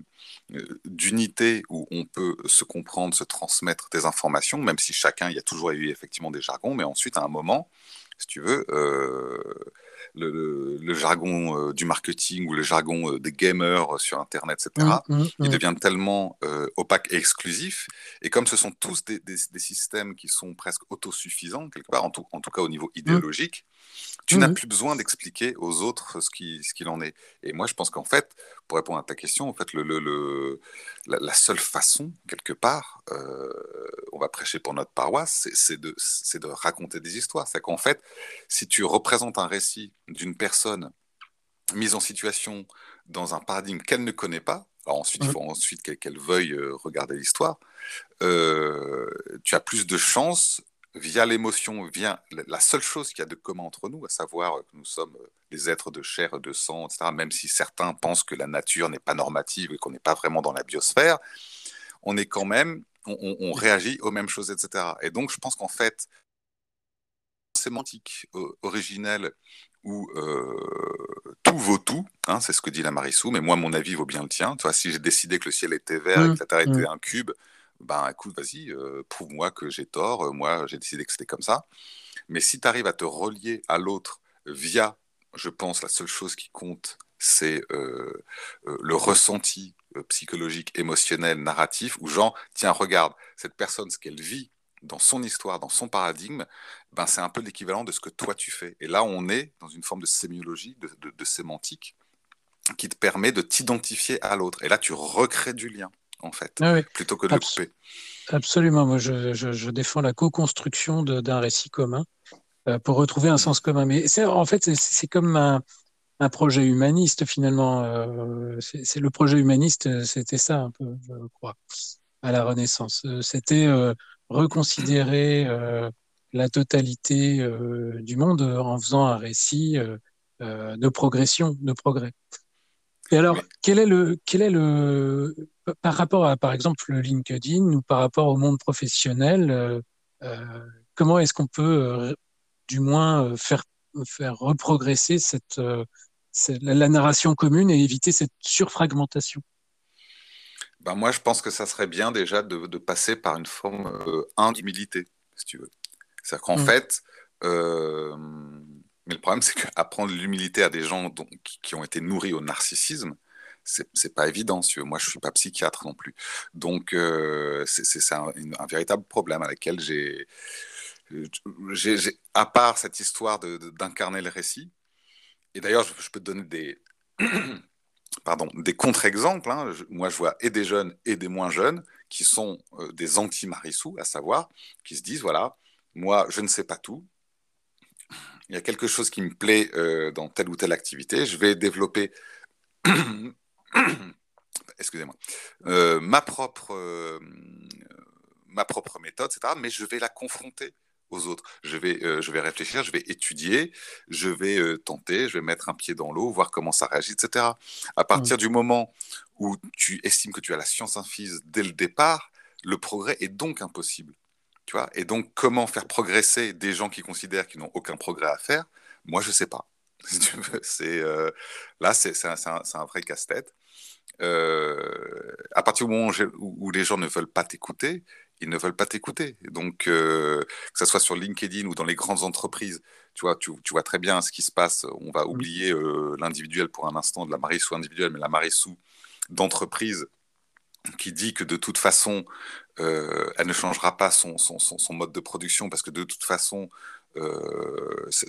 euh, d'unité où on peut se comprendre, se transmettre des informations, même si chacun, il y a toujours eu effectivement des jargons, mais ensuite à un moment, si tu veux, euh, le, le- le jargon euh, du marketing ou le jargon euh, des gamers sur Internet, etc., Hum, hum, il hum. devient tellement euh, opaque et exclusif. Et comme ce sont tous des, des- des systèmes qui sont presque autosuffisants, quelque part, en tout, en tout cas au niveau idéologique, tu Hum, n'as plus besoin d'expliquer aux autres ce qui- ce qu'il en est. Et moi, je pense qu'en fait, pour répondre à ta question, en fait, le, le- le- la, la seule façon, quelque part, euh, on va prêcher pour notre paroisse, c'est- de, de raconter des histoires. C'est qu'en fait, si tu représentes un récit d'une personne mise en situation dans un paradigme qu'elle ne connaît pas, alors ensuite, il faut ensuite qu'elle veuille euh, regarder l'histoire, euh, tu as plus de chances via l'émotion, via la- seule chose qu'il y a de commun entre nous, à savoir que nous sommes euh, des êtres de chair et de sang, etc., même si certains pensent que la nature n'est pas normative et qu'on n'est pas vraiment dans la biosphère, on est quand même, on, réagit aux mêmes choses, etc. Et donc, je pense qu'en fait, sémantique euh, originelle où euh, tout vaut tout, hein, c'est ce que dit la Marissou, mais moi, mon avis vaut bien le tien. Tu vois, si j'ai décidé que le ciel était vert et Hum, que la Terre était hum. un cube, ben écoute, vas-y, euh, prouve-moi que j'ai tort, euh, moi j'ai décidé que c'était comme ça. Mais si tu arrives à te relier à l'autre via, je pense, la seule chose qui compte, c'est euh, le ressenti psychologique, émotionnel, narratif, où genre, tiens, regarde, cette personne, ce qu'elle vit dans son histoire, dans son paradigme, ben, c'est un peu l'équivalent de ce que toi tu fais. Et là, on est dans une forme de sémiologie, de, de, de sémantique, qui te permet de t'identifier à l'autre. Et là, tu recrées du lien, en fait, Ah oui, plutôt que de le abs- couper. absolument. Moi, je, je, je défends la co-construction d'un récit commun euh, pour retrouver un Mm. sens commun. Mais en fait, c'est comme un, un projet humaniste finalement. Euh, c'est le projet humaniste, euh, c'était ça un peu, je crois, à la Renaissance. C'était euh, reconsidérer la totalité euh, du monde euh, en faisant un récit euh, de progression, de progrès. Et alors, quel est le, quel est le, par rapport à, par exemple, le LinkedIn ou par rapport au monde professionnel, euh, comment est-ce qu'on peut, du moins, faire, faire reprogresser cette, cette- la, narration commune et éviter cette surfragmentation? Ben, moi, je pense que ça serait bien déjà de, de passer par une forme euh, un d'humilité, si tu veux. C'est-à-dire qu'en Mm. fait, euh, mais le problème, c'est qu'apprendre l'humilité à des gens dont- qui, ont été nourris au narcissisme, c'est pas évident. Si. Moi, je suis pas psychiatre non plus. Donc, euh, c'est un, véritable problème avec lequel j'ai, à part cette histoire d'incarner le récit, et d'ailleurs, je, je peux te donner des, pardon, des contre-exemples. hein. Moi, je vois et des jeunes et des moins jeunes qui sont euh, des anti-Marissou, à savoir, qui se disent, voilà, moi, je ne sais pas tout. Il y a quelque chose qui me plaît euh, dans telle ou telle activité. Je vais développer, excusez-moi, euh, ma propre, euh, ma propre méthode, etc. Mais je vais la confronter aux autres. Je vais, euh, je vais réfléchir, je vais étudier, je vais euh, tenter, je vais mettre un pied dans l'eau, voir comment ça réagit, etc. À partir du moment où tu estimes que tu as la science infuse dès le départ, le progrès est donc impossible. Tu vois et donc, comment faire progresser des gens qui considèrent qu'ils n'ont aucun progrès à faire? Moi, je ne sais pas. c'est euh, là, c'est un, un, vrai casse-tête. à partir du moment où, où, les gens ne veulent pas t'écouter, ils ne veulent pas t'écouter. Donc, euh, que ce soit sur LinkedIn ou dans les grandes entreprises, tu vois, tu, vois très bien ce qui se passe. On va oublier euh, l'individuel pour un instant, de la marissou individuelle, mais la marissou d'entreprise qui dit que de toute façon, euh, elle ne changera pas son, son, son, mode de production parce que de toute façon,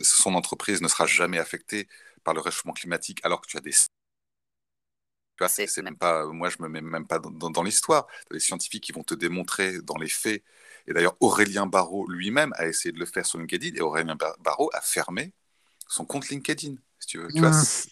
son entreprise ne sera jamais affectée par le réchauffement climatique alors que tu as des c'est même pas, moi, je me mets même pas dans, l'histoire. Les scientifiques qui vont te démontrer dans les faits. Et d'ailleurs, Aurélien Barraud lui-même a essayé de le faire sur LinkedIn et Aurélien Barraud a fermé son compte LinkedIn. Si tu veux. Tu vois,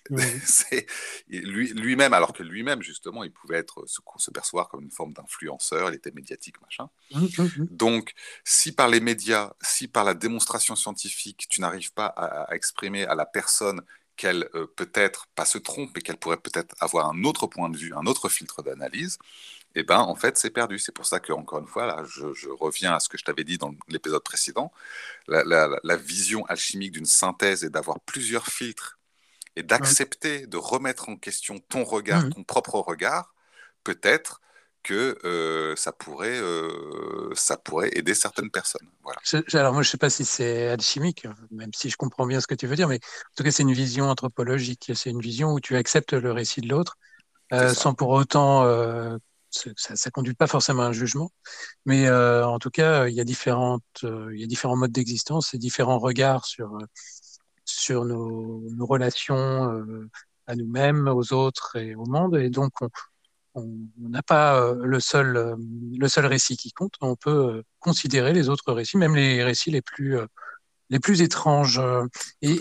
lui, lui-même, alors que lui-même, justement, il pouvait être, se, se percevoir comme une forme d'influenceur, il était médiatique, machin. Mmh, mmh, mmh. Donc, si par les médias, si par la démonstration scientifique, tu n'arrives pas à, exprimer à la personne qu'elle euh, peut-être pas se trompe et qu'elle pourrait peut-être avoir un autre point de vue, un autre filtre d'analyse, eh ben en fait c'est perdu. C'est pour ça que encore une fois là, je, reviens à ce que je t'avais dit dans l'épisode précédent, la, vision alchimique d'une synthèse et d'avoir plusieurs filtres et d'accepter de remettre en question ton regard, mmh ton propre regard, peut-être que euh, ça, pourrait, euh, ça pourrait aider certaines personnes. Voilà. alors moi, je ne sais pas si c'est alchimique, même si je comprends bien ce que tu veux dire, mais en tout cas, c'est une vision anthropologique. C'est une vision où tu acceptes le récit de l'autre, euh, sans pour autant... ça ne conduit pas forcément à un jugement, mais en tout cas, il y a, différentes, il y a différents modes d'existence et différents regards sur, sur nos, nos relations à nous-mêmes, aux autres et au monde. Et donc, on, n'a pas euh, le seul, euh, le seul récit qui compte. On peut euh, considérer les autres récits, même les récits les plus, les plus étranges. Et,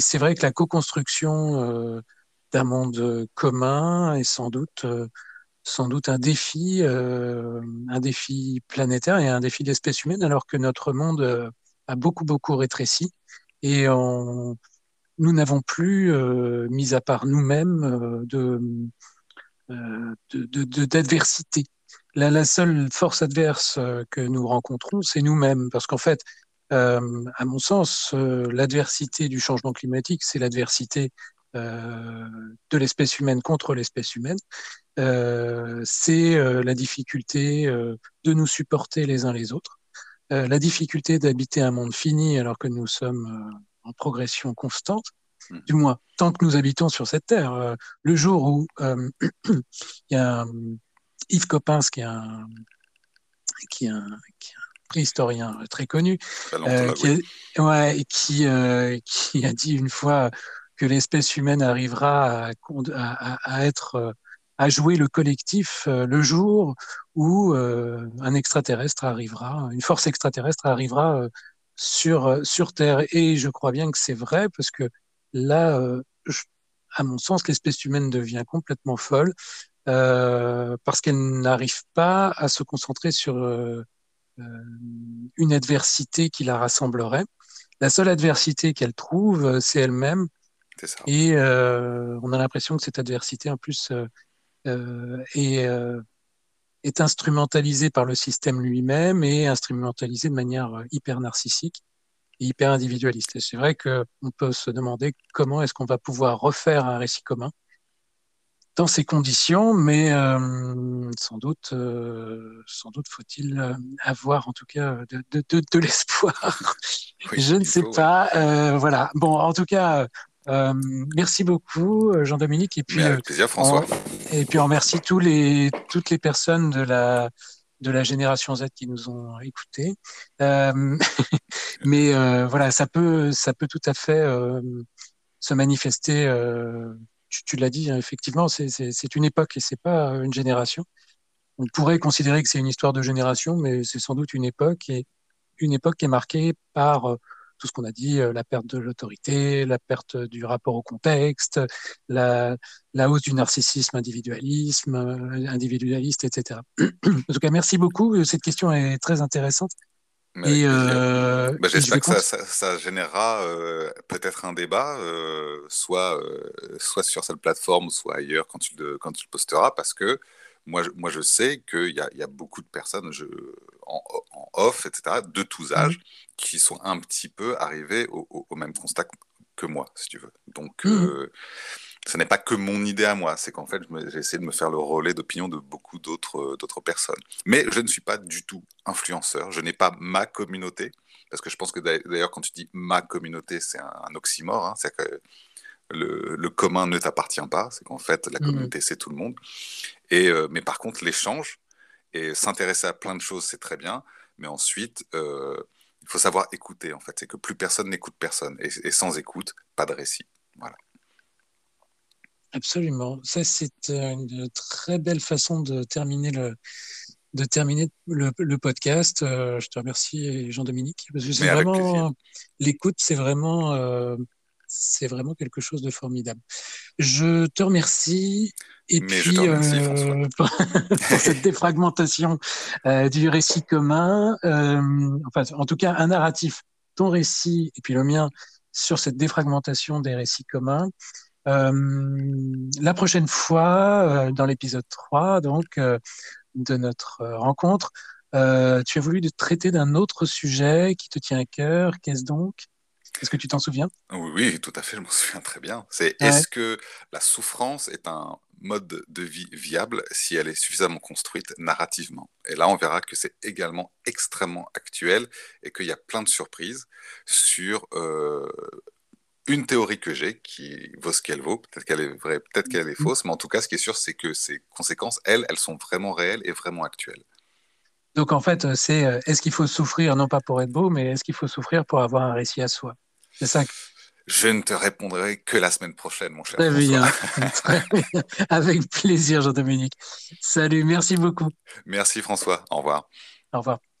c'est vrai que la co-construction d'un monde commun est sans doute, sans doute un défi, un défi planétaire et un défi d'espèce humaine, alors que notre monde a beaucoup, beaucoup rétréci. Et nous n'avons plus, euh, mis à part nous-mêmes, euh, de, euh, d'adversité. La, seule force adverse que nous rencontrons, c'est nous-mêmes, parce qu'en fait, à mon sens, l'adversité du changement climatique, c'est l'adversité de l'espèce humaine contre l'espèce humaine. c'est la difficulté de nous supporter les uns les autres, la difficulté d'habiter un monde fini alors que nous sommes en progression constante, hmm. du moins tant que nous habitons sur cette terre. Euh, le jour où euh, il y a Yves Coppens, qui est un, qui est un, préhistorien très connu, euh, qui, ouais, qui, qui, a dit une fois que l'espèce humaine arrivera à, être à jouer le collectif le jour où un extraterrestre arrivera, une force extraterrestre arrivera sur, euh, sur Terre. Et je crois bien que c'est vrai parce que là, euh, à mon sens, l'espèce humaine devient complètement folle euh, parce qu'elle n'arrive pas à se concentrer sur euh, une adversité qui la rassemblerait. La seule adversité qu'elle trouve, c'est elle-même. Et on a l'impression que cette adversité, en plus, est est instrumentalisé par le système lui-même et instrumentalisé de manière euh, hyper narcissique et hyper individualiste. Et c'est vrai qu'on peut se demander comment est-ce qu'on va pouvoir refaire un récit commun dans ces conditions, mais euh, sans doute, euh, sans doute faut-il avoir en tout cas de, de, de, de l'espoir. Je ne sais pas. Euh, voilà. Bon, en tout cas, euh, merci beaucoup, euh, Jean-Dominique. Et puis, avec euh, plaisir, François. et puis, on remercie tous les, toutes les personnes de la, de la génération Z qui nous ont écoutés. Euh, mais euh, voilà, ça peut, ça peut tout à fait euh, se manifester. tu, tu l'as dit, hein, effectivement, c'est une époque et c'est pas une génération. On pourrait considérer que c'est une histoire de génération, mais c'est sans doute une époque et une époque qui est marquée par tout ce qu'on a dit, la perte de l'autorité, la perte du rapport au contexte, la, la hausse du narcissisme, individualisme, individualiste, etc. en tout cas, merci beaucoup. Cette question est très intéressante. Et euh, bah, J'espère que ça, ça, générera euh, peut-être un débat, euh, soit, euh, soit sur cette plateforme, soit ailleurs quand tu le, quand tu le posteras, parce que moi, je, moi je sais qu'il y a, y a beaucoup de personnes je, en, en, off, etc., de tous mmh âges, qui sont un petit peu arrivés au, au, au, même constat que moi, si tu veux. Donc, mmh ce n'est pas que mon idée à moi, c'est qu'en fait, j'ai essayé de me faire le relais d'opinion de beaucoup d'autres d'autres personnes. Mais je ne suis pas du tout influenceur, je n'ai pas ma communauté, parce que je pense que d'ailleurs, quand tu dis ma communauté, c'est un, oxymore, hein, c'est que le, le, commun ne t'appartient pas, c'est qu'en fait, la mmh communauté, c'est tout le monde. Et, euh, mais par contre, l'échange et s'intéresser à plein de choses, c'est très bien, mais ensuite, euh, il faut savoir écouter, en fait, c'est que plus personne n'écoute personne, et, et sans écoute, pas de récit. Voilà. Absolument. Ça, c'est euh, une très belle façon de terminer le, de terminer le, le podcast. Euh, je te remercie, Jean-Dominique, parce que c'est vraiment l'écoute, c'est vraiment, euh, c'est vraiment quelque chose de formidable. Je te remercie. Et Mais puis, remercie, euh, pour, pour, cette défragmentation euh, du récit commun, enfin, en tout cas, un narratif, ton récit et puis le mien sur cette défragmentation des récits communs. Euh, la prochaine fois, euh, dans l'épisode 3 donc, euh, de notre rencontre, tu as voulu traiter d'un autre sujet qui te tient à cœur. Qu'est-ce donc? Est-ce que tu t'en souviens? Oui, oui, tout à fait, je m'en souviens très bien. C'est ouais. est-ce que la souffrance est un mode de vie viable si elle est suffisamment construite narrativement? Et là, on verra que c'est également extrêmement actuel et qu'il y a plein de surprises sur euh, une théorie que j'ai qui vaut ce qu'elle vaut. Peut-être qu'elle est vraie, peut-être qu'elle est mm. fausse, mais en tout cas, ce qui est sûr, c'est que ces conséquences, elles, elles sont vraiment réelles et vraiment actuelles. Donc en fait, c'est euh, est-ce qu'il faut souffrir non pas pour être beau, mais est-ce qu'il faut souffrir pour avoir un récit à soi? C'est ça. Je ne te répondrai que la semaine prochaine, mon cher. Très bien. Très bien. Avec plaisir, Jean-Dominique. Salut, merci beaucoup. Merci François. Au revoir. Au revoir.